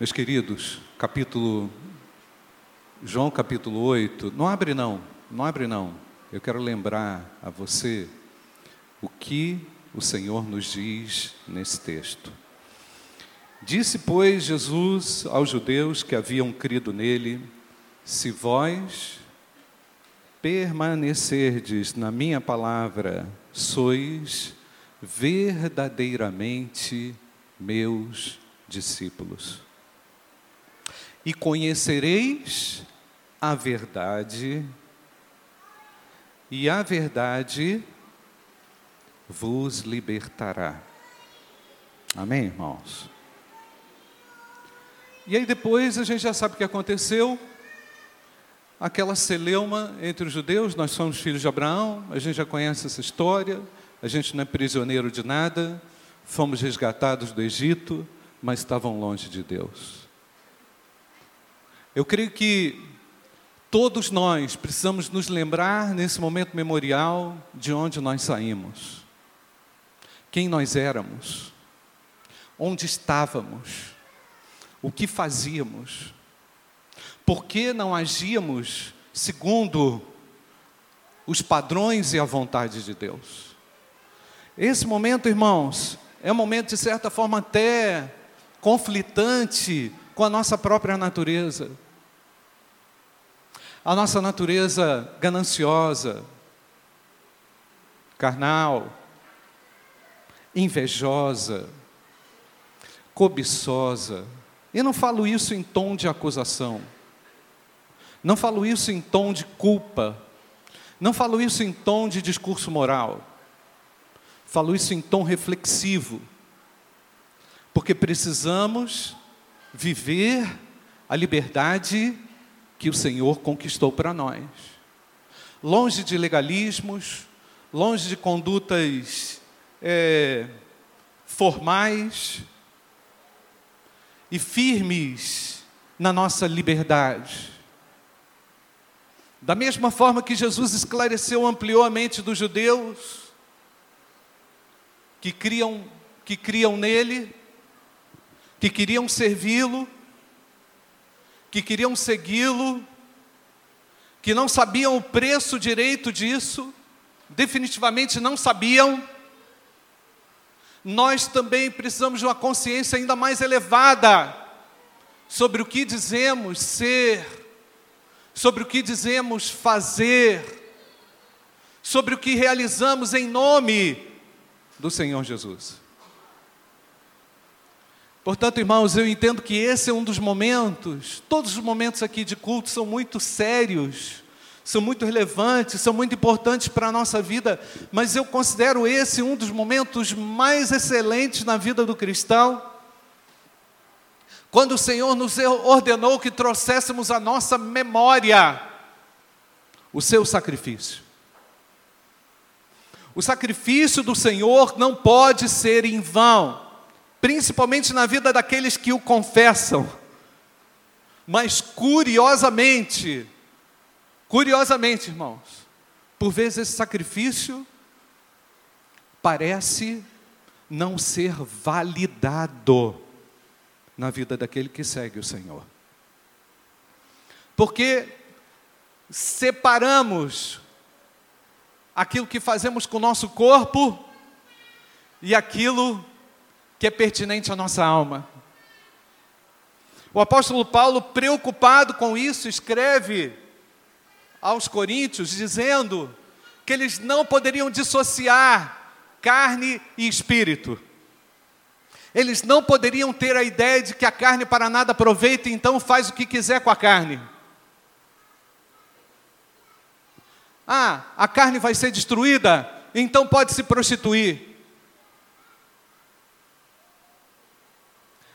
Meus queridos, capítulo João capítulo 8, não abre não, não abre não. Eu quero lembrar a você o que o Senhor nos diz nesse texto. Disse, pois, Jesus aos judeus que haviam crido nele: Se vós permanecerdes na minha palavra, sois verdadeiramente meus discípulos. E conhecereis a verdade, e a verdade vos libertará. Amém, irmãos? E aí depois a gente já sabe o que aconteceu. Aquela celeuma entre os judeus, nós somos filhos de Abraão, a gente já conhece essa história, a gente não é prisioneiro de nada, fomos resgatados do Egito, mas estavam longe de Deus. Eu creio que todos nós precisamos nos lembrar nesse momento memorial de onde nós saímos, quem nós éramos, onde estávamos, o que fazíamos, por que não agíamos segundo os padrões e a vontade de Deus. Esse momento, irmãos, é um momento de certa forma até conflitante com a nossa própria natureza. A nossa natureza gananciosa, carnal, invejosa, cobiçosa. E não falo isso em tom de acusação. Não falo isso em tom de culpa. Não falo isso em tom de discurso moral. Falo isso em tom reflexivo. Porque precisamos viver a liberdade que o Senhor conquistou para nós. Longe de legalismos, longe de condutas é, formais e firmes na nossa liberdade. Da mesma forma que Jesus esclareceu, ampliou a mente dos judeus que criam, que criam nele, que queriam servi-lo, que queriam segui-lo, que não sabiam o preço direito disso, definitivamente não sabiam. Nós também precisamos de uma consciência ainda mais elevada sobre o que dizemos ser, sobre o que dizemos fazer, sobre o que realizamos em nome do Senhor Jesus. Portanto, irmãos, eu entendo que esse é um dos momentos, todos os momentos aqui de culto são muito sérios, são muito relevantes, são muito importantes para a nossa vida, mas eu considero esse um dos momentos mais excelentes na vida do cristão. Quando o Senhor nos ordenou que trouxéssemos a nossa memória o seu sacrifício. O sacrifício do Senhor não pode ser em vão principalmente na vida daqueles que o confessam. Mas curiosamente, curiosamente, irmãos, por vezes esse sacrifício parece não ser validado na vida daquele que segue o Senhor. Porque separamos aquilo que fazemos com o nosso corpo e aquilo que é pertinente à nossa alma. O apóstolo Paulo, preocupado com isso, escreve aos Coríntios, dizendo que eles não poderiam dissociar carne e espírito. Eles não poderiam ter a ideia de que a carne para nada aproveita, então faz o que quiser com a carne. Ah, a carne vai ser destruída, então pode se prostituir.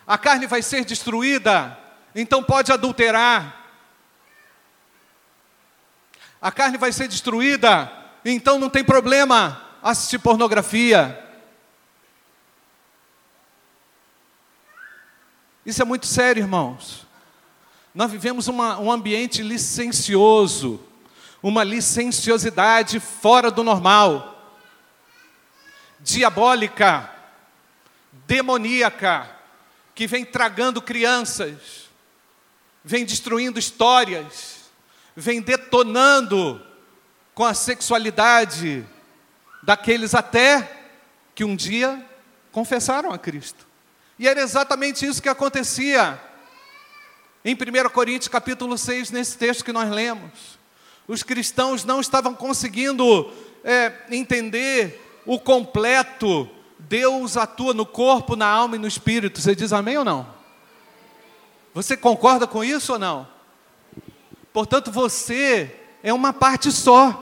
A carne vai ser destruída, então pode adulterar. A carne vai ser destruída, então não tem problema assistir pornografia. Isso é muito sério, irmãos. Nós vivemos uma, um ambiente licencioso, uma licenciosidade fora do normal, diabólica, demoníaca que vem tragando crianças, vem destruindo histórias, vem detonando com a sexualidade daqueles até que um dia confessaram a Cristo. E era exatamente isso que acontecia em 1 Coríntios capítulo 6, nesse texto que nós lemos. Os cristãos não estavam conseguindo é, entender o completo. Deus atua no corpo, na alma e no espírito. Você diz amém ou não? Você concorda com isso ou não? Portanto, você é uma parte só.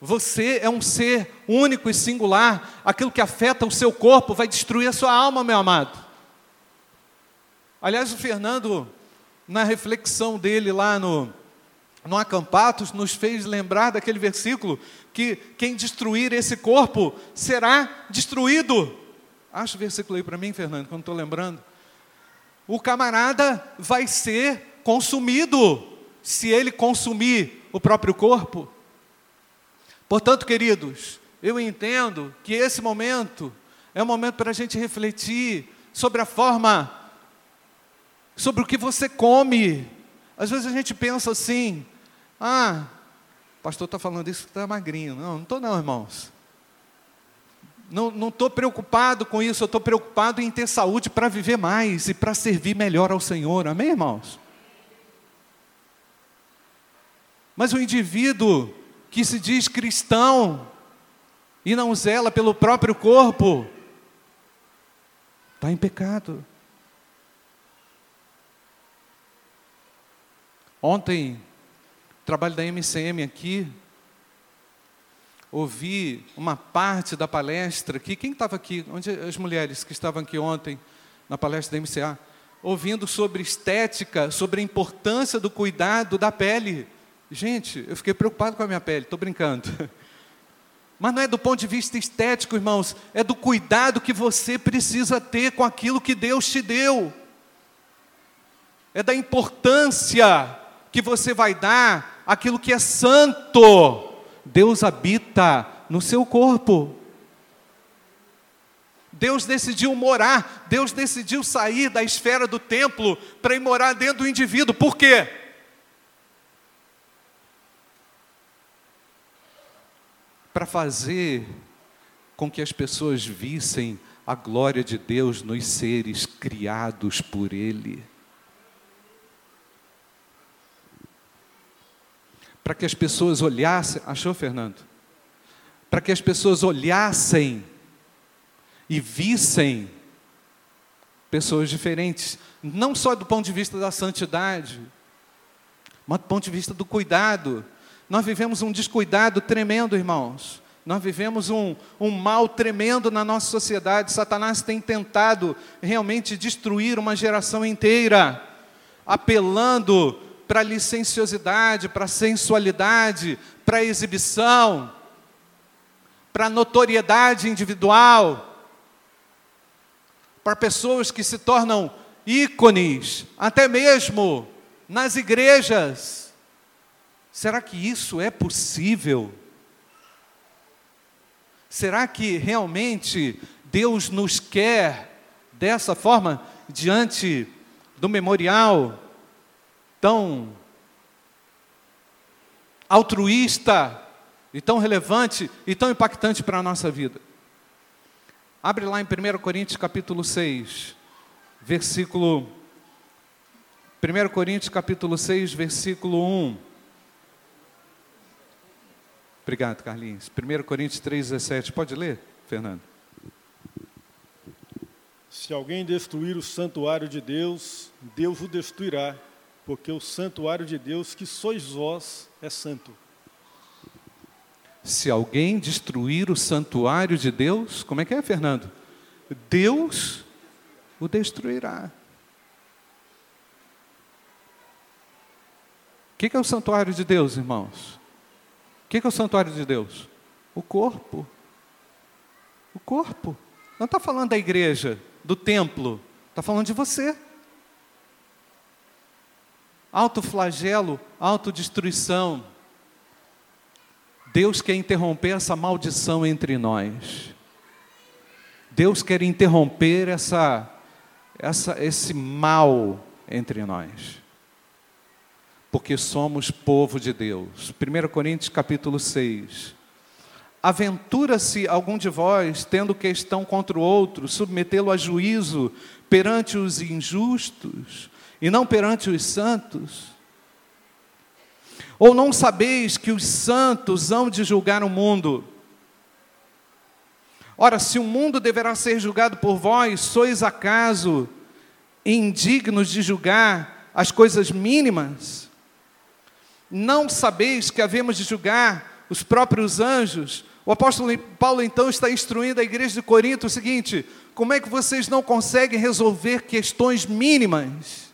Você é um ser único e singular. Aquilo que afeta o seu corpo vai destruir a sua alma, meu amado. Aliás, o Fernando, na reflexão dele lá no, no Acampatos, nos fez lembrar daquele versículo que quem destruir esse corpo será destruído. Acha o versículo aí para mim, Fernando, quando estou lembrando. O camarada vai ser consumido se ele consumir o próprio corpo. Portanto, queridos, eu entendo que esse momento é um momento para a gente refletir sobre a forma, sobre o que você come. Às vezes a gente pensa assim: ah, o pastor está falando isso que está magrinho. Não, não estou, não, irmãos. Não estou preocupado com isso, eu estou preocupado em ter saúde para viver mais e para servir melhor ao Senhor. Amém, irmãos? Mas o indivíduo que se diz cristão e não zela pelo próprio corpo, está em pecado. Ontem, trabalho da MCM aqui, ouvi uma parte da palestra aqui. Quem estava aqui? Onde as mulheres que estavam aqui ontem na palestra da MCA? Ouvindo sobre estética, sobre a importância do cuidado da pele. Gente, eu fiquei preocupado com a minha pele, estou brincando. Mas não é do ponto de vista estético, irmãos, é do cuidado que você precisa ter com aquilo que Deus te deu. É da importância que você vai dar aquilo que é santo. Deus habita no seu corpo. Deus decidiu morar, Deus decidiu sair da esfera do templo para ir morar dentro do indivíduo. Por quê? para fazer com que as pessoas vissem a glória de Deus nos seres criados por Ele. Para que as pessoas olhassem, achou, Fernando? Para que as pessoas olhassem e vissem pessoas diferentes, não só do ponto de vista da santidade, mas do ponto de vista do cuidado nós vivemos um descuidado tremendo, irmãos. Nós vivemos um, um mal tremendo na nossa sociedade. Satanás tem tentado realmente destruir uma geração inteira, apelando para licenciosidade, para sensualidade, para exibição, para notoriedade individual, para pessoas que se tornam ícones, até mesmo nas igrejas Será que isso é possível? Será que realmente Deus nos quer dessa forma diante do memorial tão altruísta e tão relevante e tão impactante para a nossa vida? Abre lá em 1 Coríntios capítulo 6, versículo 1 Coríntios capítulo 6, versículo 1. Obrigado, Carlinhos. 1 Coríntios 3,17. Pode ler, Fernando? Se alguém destruir o santuário de Deus, Deus o destruirá, porque o santuário de Deus, que sois vós, é santo. Se alguém destruir o santuário de Deus, como é que é, Fernando? Deus o destruirá. O que é o santuário de Deus, irmãos? que é o santuário de Deus? O corpo. O corpo. Não está falando da igreja, do templo, está falando de você. Autoflagelo, autodestruição. Deus quer interromper essa maldição entre nós. Deus quer interromper essa, essa, esse mal entre nós. Porque somos povo de Deus. 1 Coríntios capítulo 6. Aventura-se algum de vós, tendo questão contra o outro, submetê-lo a juízo perante os injustos e não perante os santos? Ou não sabeis que os santos hão de julgar o mundo? Ora, se o mundo deverá ser julgado por vós, sois acaso indignos de julgar as coisas mínimas? Não sabeis que havemos de julgar os próprios anjos? O apóstolo Paulo então está instruindo a igreja de Corinto o seguinte: como é que vocês não conseguem resolver questões mínimas?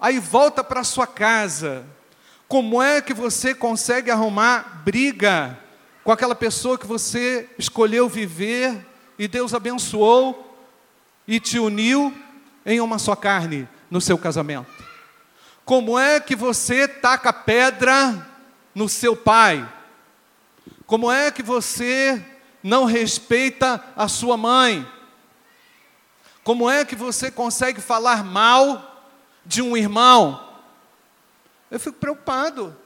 Aí volta para sua casa. Como é que você consegue arrumar briga com aquela pessoa que você escolheu viver e Deus abençoou e te uniu em uma só carne no seu casamento? Como é que você taca pedra no seu pai? Como é que você não respeita a sua mãe? Como é que você consegue falar mal de um irmão, eu fico preocupado.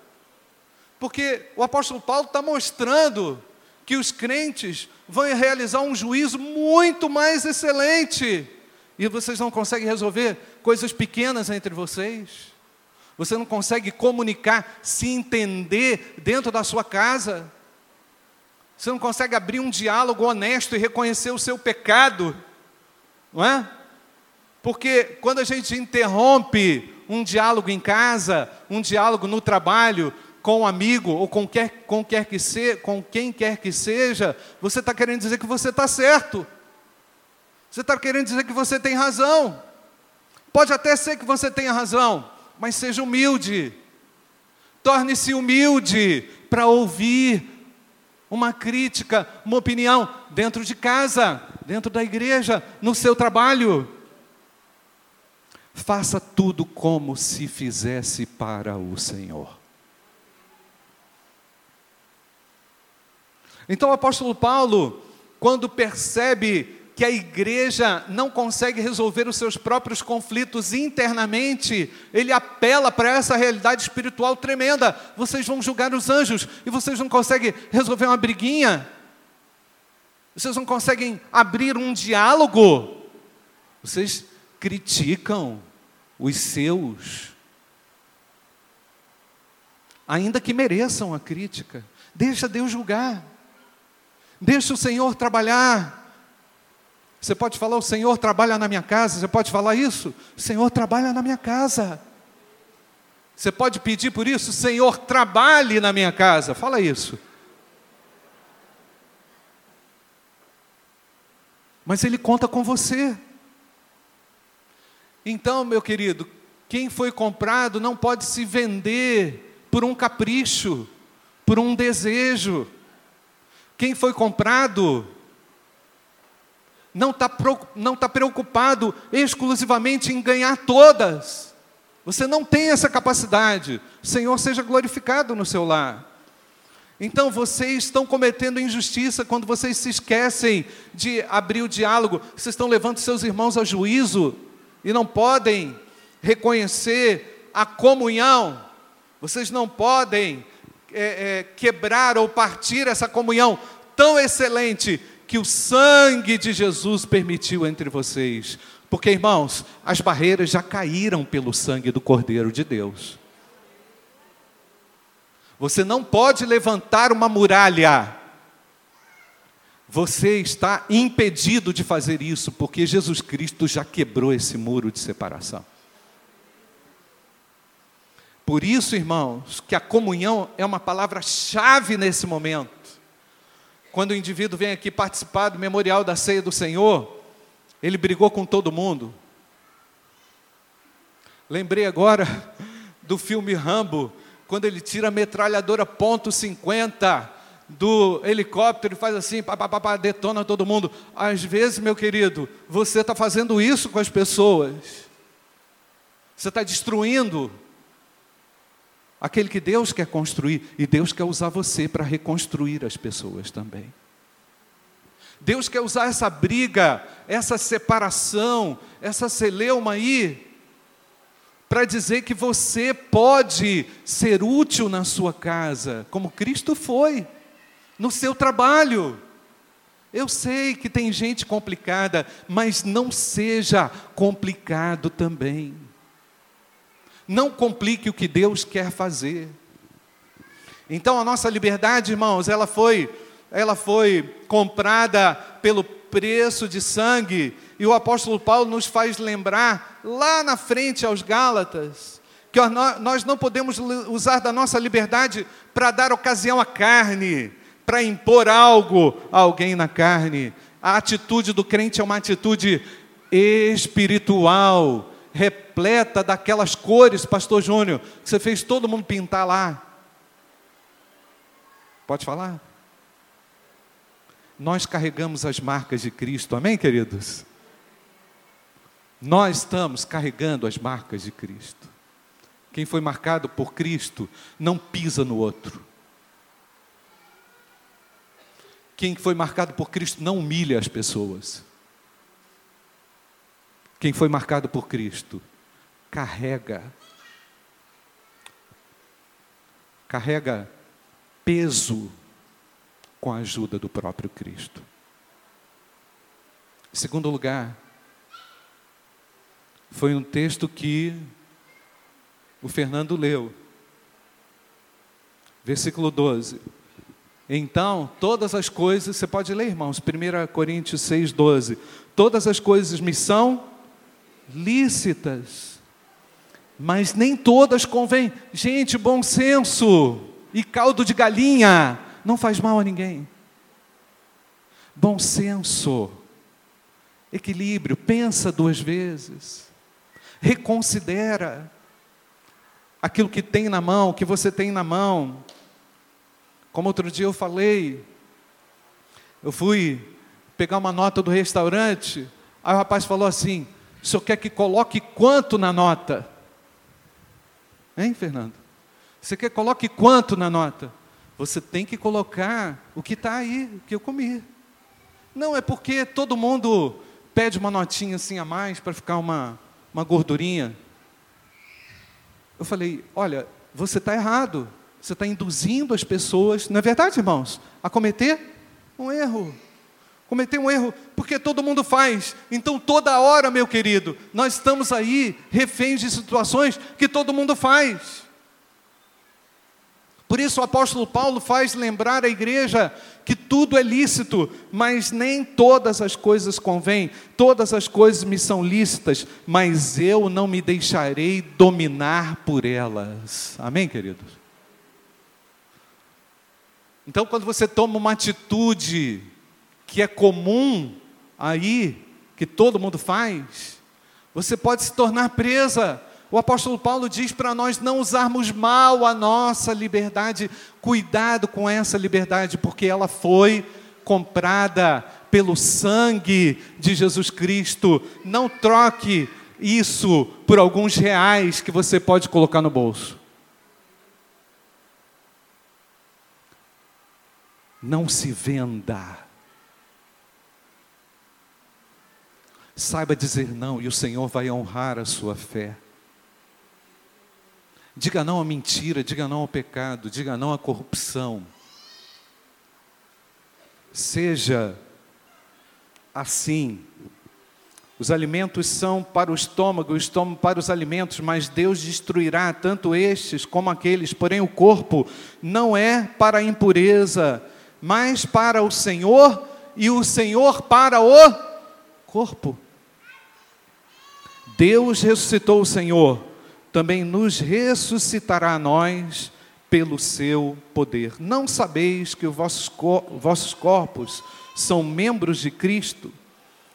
Porque o apóstolo Paulo está mostrando que os crentes vão realizar um juízo muito mais excelente. E vocês não conseguem resolver coisas pequenas entre vocês. Você não consegue comunicar, se entender dentro da sua casa. Você não consegue abrir um diálogo honesto e reconhecer o seu pecado. Não é? Porque quando a gente interrompe um diálogo em casa, um diálogo no trabalho, com um amigo ou com, quer, com, quer que se, com quem quer que seja, você está querendo dizer que você está certo. Você está querendo dizer que você tem razão. Pode até ser que você tenha razão, mas seja humilde. Torne-se humilde para ouvir uma crítica, uma opinião dentro de casa, dentro da igreja, no seu trabalho. Faça tudo como se fizesse para o Senhor. Então o apóstolo Paulo, quando percebe que a igreja não consegue resolver os seus próprios conflitos internamente, ele apela para essa realidade espiritual tremenda. Vocês vão julgar os anjos e vocês não conseguem resolver uma briguinha. Vocês não conseguem abrir um diálogo. Vocês criticam os seus, ainda que mereçam a crítica. Deixa Deus julgar. Deixa o Senhor trabalhar. Você pode falar, o Senhor trabalha na minha casa. Você pode falar isso? O Senhor trabalha na minha casa. Você pode pedir por isso? Senhor, trabalhe na minha casa. Fala isso. Mas Ele conta com você. Então, meu querido, quem foi comprado não pode se vender por um capricho, por um desejo. Quem foi comprado não está tá preocupado exclusivamente em ganhar todas. Você não tem essa capacidade. O Senhor seja glorificado no seu lar. Então vocês estão cometendo injustiça quando vocês se esquecem de abrir o diálogo, vocês estão levando seus irmãos a juízo e não podem reconhecer a comunhão, vocês não podem é, é, quebrar ou partir essa comunhão tão excelente que o sangue de Jesus permitiu entre vocês. Porque, irmãos, as barreiras já caíram pelo sangue do Cordeiro de Deus. Você não pode levantar uma muralha você está impedido de fazer isso, porque Jesus Cristo já quebrou esse muro de separação. Por isso, irmãos, que a comunhão é uma palavra-chave nesse momento. Quando o indivíduo vem aqui participar do memorial da ceia do Senhor, ele brigou com todo mundo. Lembrei agora do filme Rambo, quando ele tira a metralhadora ponto .50 do helicóptero e faz assim, pá, pá, pá, detona todo mundo. Às vezes, meu querido, você está fazendo isso com as pessoas. Você está destruindo aquele que Deus quer construir e Deus quer usar você para reconstruir as pessoas também. Deus quer usar essa briga, essa separação, essa celeuma aí, para dizer que você pode ser útil na sua casa, como Cristo foi, no seu trabalho. Eu sei que tem gente complicada, mas não seja complicado também. Não complique o que Deus quer fazer. Então a nossa liberdade, irmãos, ela foi ela foi comprada pelo preço de sangue, e o apóstolo Paulo nos faz lembrar, lá na frente aos Gálatas, que nós não podemos usar da nossa liberdade para dar ocasião à carne, para impor algo a alguém na carne. A atitude do crente é uma atitude espiritual, repleta daquelas cores, Pastor Júnior, que você fez todo mundo pintar lá. Pode falar? nós carregamos as marcas de Cristo, amém, queridos? Nós estamos carregando as marcas de Cristo. Quem foi marcado por Cristo não pisa no outro. Quem foi marcado por Cristo não humilha as pessoas. Quem foi marcado por Cristo carrega carrega peso com a ajuda do próprio Cristo. Em segundo lugar, foi um texto que o Fernando leu. Versículo 12. Então, todas as coisas, você pode ler, irmãos, 1 Coríntios 6, 12. Todas as coisas me são lícitas, mas nem todas convêm. Gente, bom senso e caldo de galinha não faz mal a ninguém. Bom senso, equilíbrio, pensa duas vezes, reconsidera aquilo que tem na mão, que você tem na mão. Como outro dia eu falei, eu fui pegar uma nota do restaurante, aí o rapaz falou assim: o senhor quer que coloque quanto na nota? Hein, Fernando? Você quer que coloque quanto na nota? Você tem que colocar o que está aí, o que eu comi. Não é porque todo mundo pede uma notinha assim a mais para ficar uma, uma gordurinha. Eu falei: olha, você está errado. Você está induzindo as pessoas, não é verdade, irmãos? A cometer um erro. Cometer um erro, porque todo mundo faz. Então, toda hora, meu querido, nós estamos aí reféns de situações que todo mundo faz. Por isso o apóstolo Paulo faz lembrar a igreja que tudo é lícito, mas nem todas as coisas convêm, todas as coisas me são lícitas, mas eu não me deixarei dominar por elas. Amém, queridos? Então, quando você toma uma atitude que é comum aí, que todo mundo faz, você pode se tornar presa o apóstolo Paulo diz para nós não usarmos mal a nossa liberdade, cuidado com essa liberdade, porque ela foi comprada pelo sangue de Jesus Cristo. Não troque isso por alguns reais que você pode colocar no bolso. Não se venda. Saiba dizer não e o Senhor vai honrar a sua fé. Diga não à mentira, diga não ao pecado, diga não à corrupção. Seja assim. Os alimentos são para o estômago, o estômago para os alimentos, mas Deus destruirá tanto estes como aqueles. Porém, o corpo não é para a impureza, mas para o Senhor, e o Senhor para o corpo. Deus ressuscitou o Senhor também nos ressuscitará a nós pelo seu poder. Não sabeis que os vossos, vossos corpos são membros de Cristo?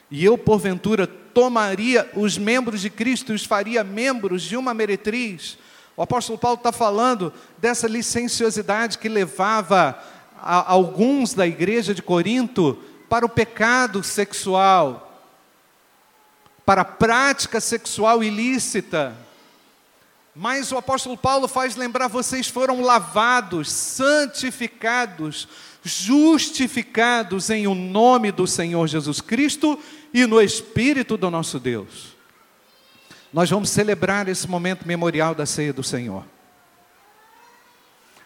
E eu, porventura, tomaria os membros de Cristo e os faria membros de uma meretriz? O apóstolo Paulo está falando dessa licenciosidade que levava a, alguns da igreja de Corinto para o pecado sexual, para a prática sexual ilícita. Mas o apóstolo Paulo faz lembrar: vocês foram lavados, santificados, justificados em o nome do Senhor Jesus Cristo e no Espírito do nosso Deus. Nós vamos celebrar esse momento memorial da ceia do Senhor.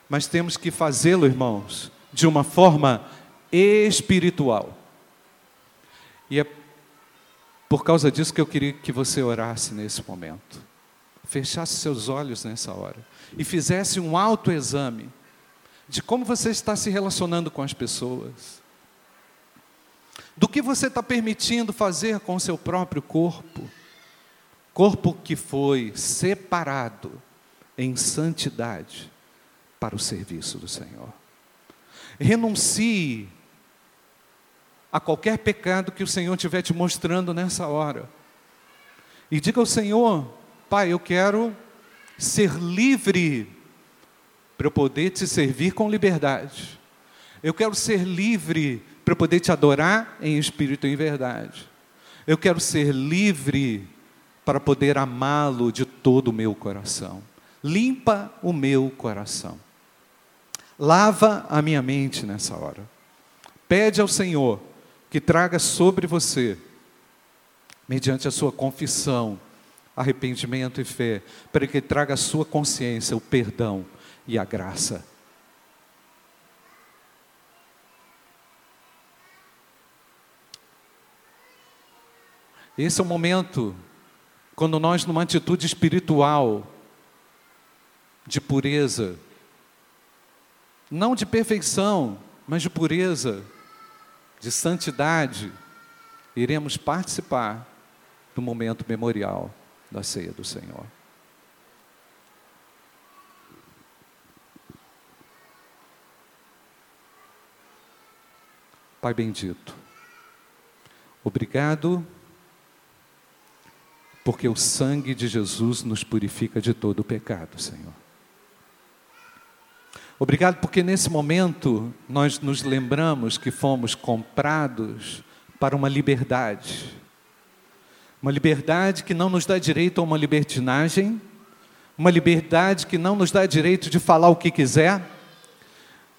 Mas temos que fazê-lo, irmãos, de uma forma espiritual. E é por causa disso que eu queria que você orasse nesse momento. Fechasse seus olhos nessa hora e fizesse um autoexame de como você está se relacionando com as pessoas, do que você está permitindo fazer com o seu próprio corpo, corpo que foi separado em santidade para o serviço do Senhor. Renuncie a qualquer pecado que o Senhor estiver te mostrando nessa hora. E diga ao Senhor: Pai, eu quero ser livre para eu poder te servir com liberdade. Eu quero ser livre para eu poder te adorar em espírito e em verdade. Eu quero ser livre para poder amá-lo de todo o meu coração. Limpa o meu coração. Lava a minha mente nessa hora. Pede ao Senhor que traga sobre você, mediante a sua confissão, arrependimento e fé, para que traga a sua consciência o perdão e a graça. Esse é o momento quando nós, numa atitude espiritual, de pureza, não de perfeição, mas de pureza, de santidade, iremos participar do momento memorial da ceia do Senhor. Pai bendito, obrigado, porque o sangue de Jesus nos purifica de todo o pecado, Senhor. Obrigado porque nesse momento nós nos lembramos que fomos comprados para uma liberdade. Uma liberdade que não nos dá direito a uma libertinagem, uma liberdade que não nos dá direito de falar o que quiser,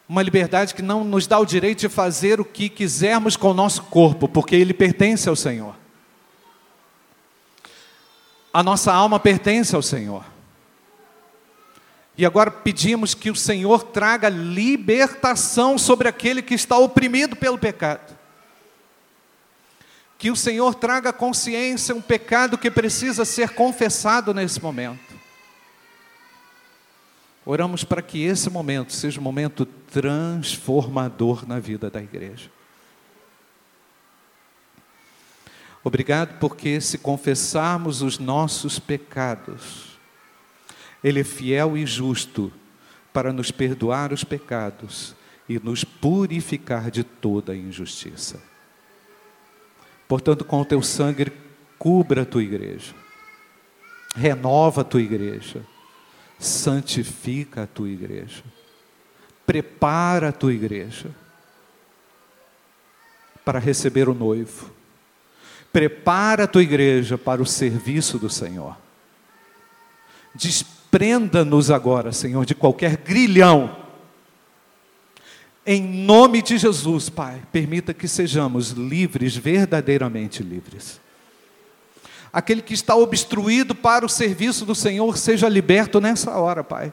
uma liberdade que não nos dá o direito de fazer o que quisermos com o nosso corpo, porque ele pertence ao Senhor. A nossa alma pertence ao Senhor. E agora pedimos que o Senhor traga libertação sobre aquele que está oprimido pelo pecado. Que o Senhor traga consciência um pecado que precisa ser confessado nesse momento. Oramos para que esse momento seja um momento transformador na vida da igreja. Obrigado porque, se confessarmos os nossos pecados, Ele é fiel e justo para nos perdoar os pecados e nos purificar de toda a injustiça. Portanto, com o teu sangue, cubra a tua igreja, renova a tua igreja santifica a tua igreja, prepara a tua igreja para receber o noivo, prepara a tua igreja para o serviço do Senhor. Desprenda-nos agora, Senhor, de qualquer grilhão. Em nome de Jesus, Pai, permita que sejamos livres, verdadeiramente livres aquele que está obstruído para o serviço do Senhor seja liberto nessa hora, Pai.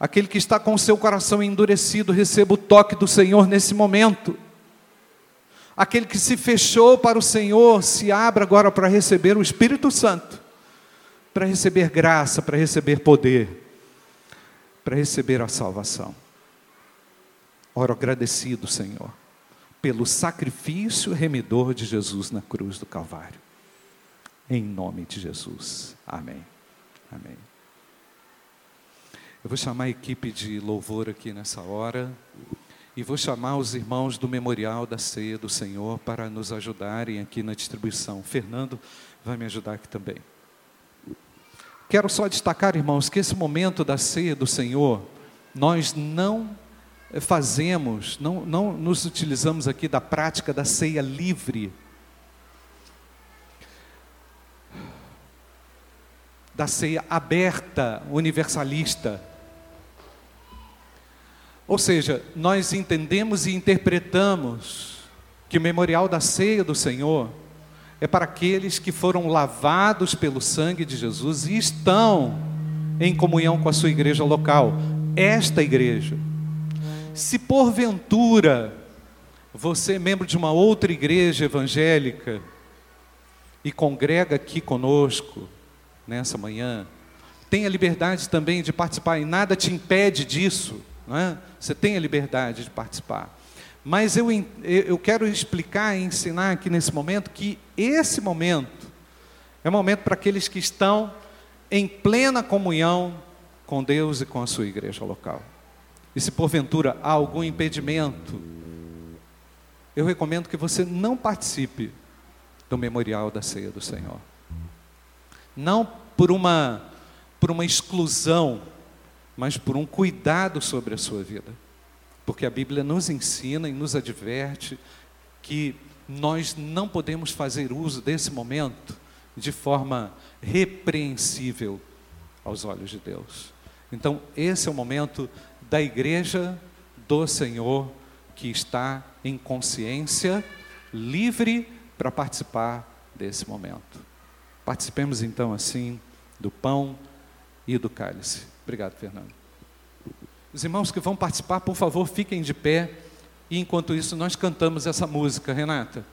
Aquele que está com o seu coração endurecido, receba o toque do Senhor nesse momento. Aquele que se fechou para o Senhor, se abra agora para receber o Espírito Santo, para receber graça, para receber poder, para receber a salvação. Oro agradecido, Senhor, pelo sacrifício remidor de Jesus na cruz do Calvário em nome de Jesus. Amém. Amém. Eu vou chamar a equipe de louvor aqui nessa hora e vou chamar os irmãos do Memorial da Ceia do Senhor para nos ajudarem aqui na distribuição. Fernando vai me ajudar aqui também. Quero só destacar, irmãos, que esse momento da ceia do Senhor, nós não fazemos, não, não nos utilizamos aqui da prática da ceia livre da ceia aberta, universalista. Ou seja, nós entendemos e interpretamos que o memorial da ceia do Senhor é para aqueles que foram lavados pelo sangue de Jesus e estão em comunhão com a sua igreja local, esta igreja. Se porventura você é membro de uma outra igreja evangélica e congrega aqui conosco nessa manhã, tenha liberdade também de participar e nada te impede disso, não é? Você tem a liberdade de participar. Mas eu, eu quero explicar e ensinar aqui nesse momento que esse momento é um momento para aqueles que estão em plena comunhão com Deus e com a sua igreja local. E se porventura há algum impedimento, eu recomendo que você não participe do memorial da ceia do Senhor. Não por uma por uma exclusão, mas por um cuidado sobre a sua vida. Porque a Bíblia nos ensina e nos adverte que nós não podemos fazer uso desse momento de forma repreensível aos olhos de Deus. Então, esse é o momento da igreja do Senhor que está em consciência livre para participar desse momento. Participemos então assim do pão e do cálice. Obrigado, Fernando. Os irmãos que vão participar, por favor, fiquem de pé. E enquanto isso, nós cantamos essa música, Renata.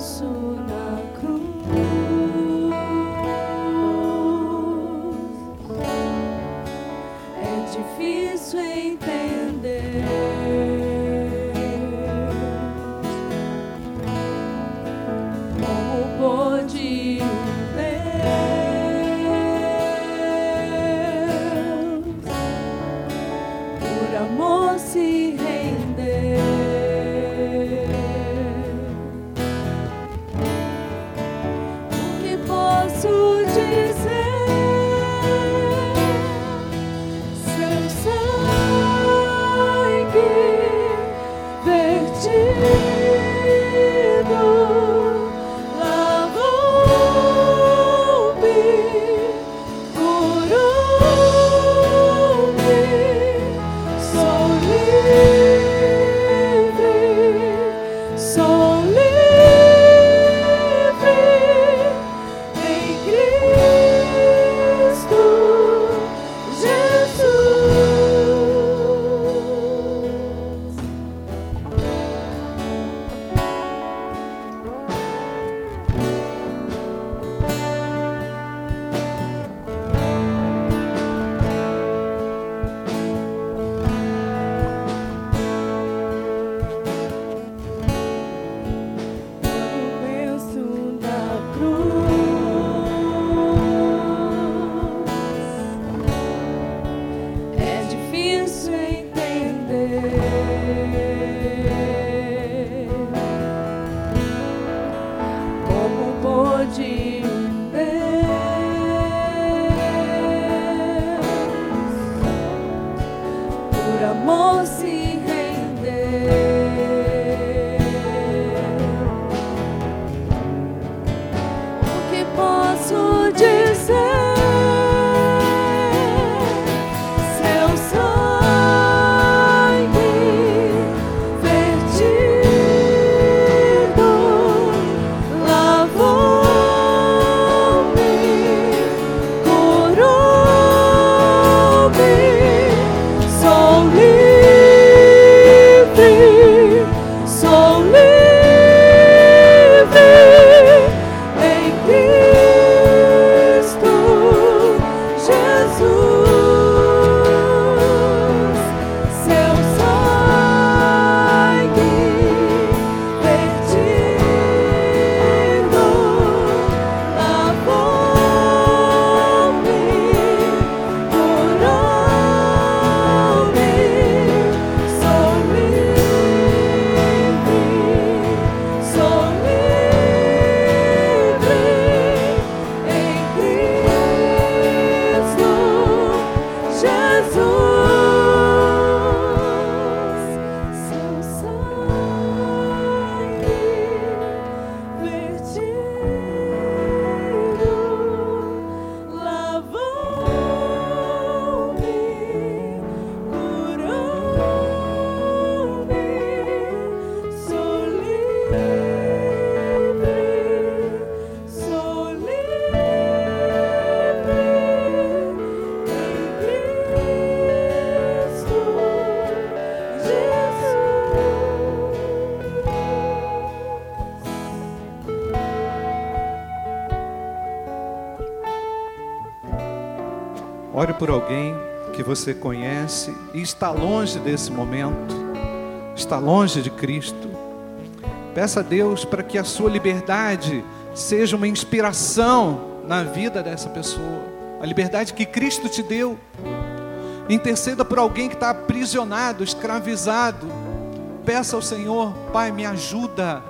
soon. Ore por alguém que você conhece e está longe desse momento, está longe de Cristo. Peça a Deus para que a sua liberdade seja uma inspiração na vida dessa pessoa, a liberdade que Cristo te deu. Interceda por alguém que está aprisionado, escravizado. Peça ao Senhor, Pai, me ajuda,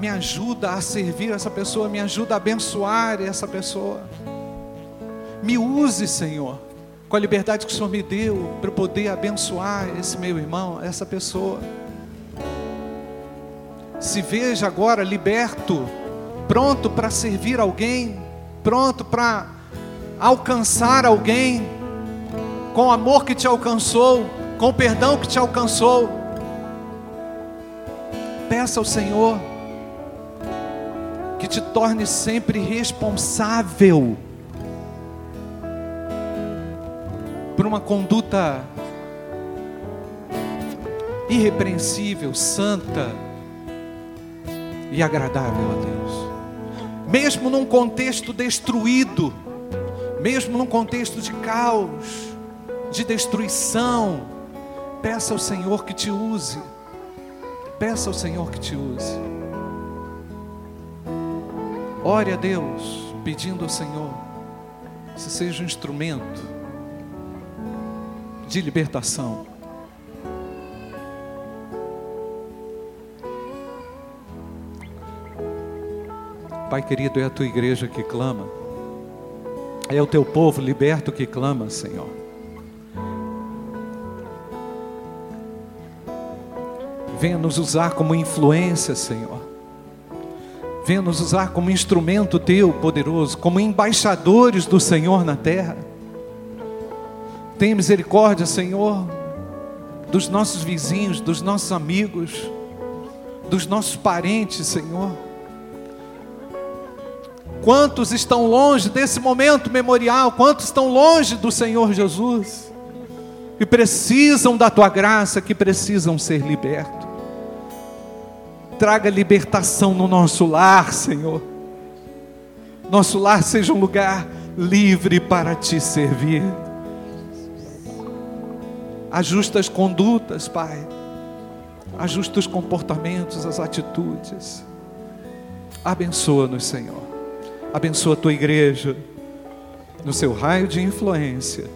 me ajuda a servir essa pessoa, me ajuda a abençoar essa pessoa. Me use, Senhor, com a liberdade que o Senhor me deu para poder abençoar esse meu irmão, essa pessoa. Se veja agora liberto, pronto para servir alguém, pronto para alcançar alguém, com o amor que te alcançou, com o perdão que te alcançou. Peça ao Senhor que te torne sempre responsável por uma conduta irrepreensível, santa e agradável a Deus. Mesmo num contexto destruído, mesmo num contexto de caos, de destruição, peça ao Senhor que te use. Peça ao Senhor que te use. Ore a Deus, pedindo ao Senhor, se seja um instrumento de libertação. Pai querido, é a tua igreja que clama, é o teu povo liberto que clama, Senhor. Venha nos usar como influência, Senhor. Venha nos usar como instrumento teu poderoso, como embaixadores do Senhor na terra. Tem misericórdia, Senhor, dos nossos vizinhos, dos nossos amigos, dos nossos parentes, Senhor. Quantos estão longe desse momento memorial? Quantos estão longe do Senhor Jesus? Que precisam da tua graça, que precisam ser libertos. Traga libertação no nosso lar, Senhor. Nosso lar seja um lugar livre para te servir as condutas, Pai, ajusta os comportamentos, as atitudes. Abençoa-nos, Senhor. Abençoa a tua igreja no seu raio de influência.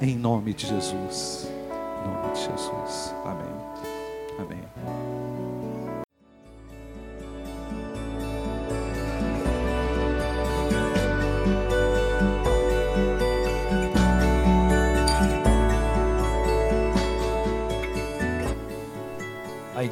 Em nome de Jesus. Em nome de Jesus. Amém. Amém.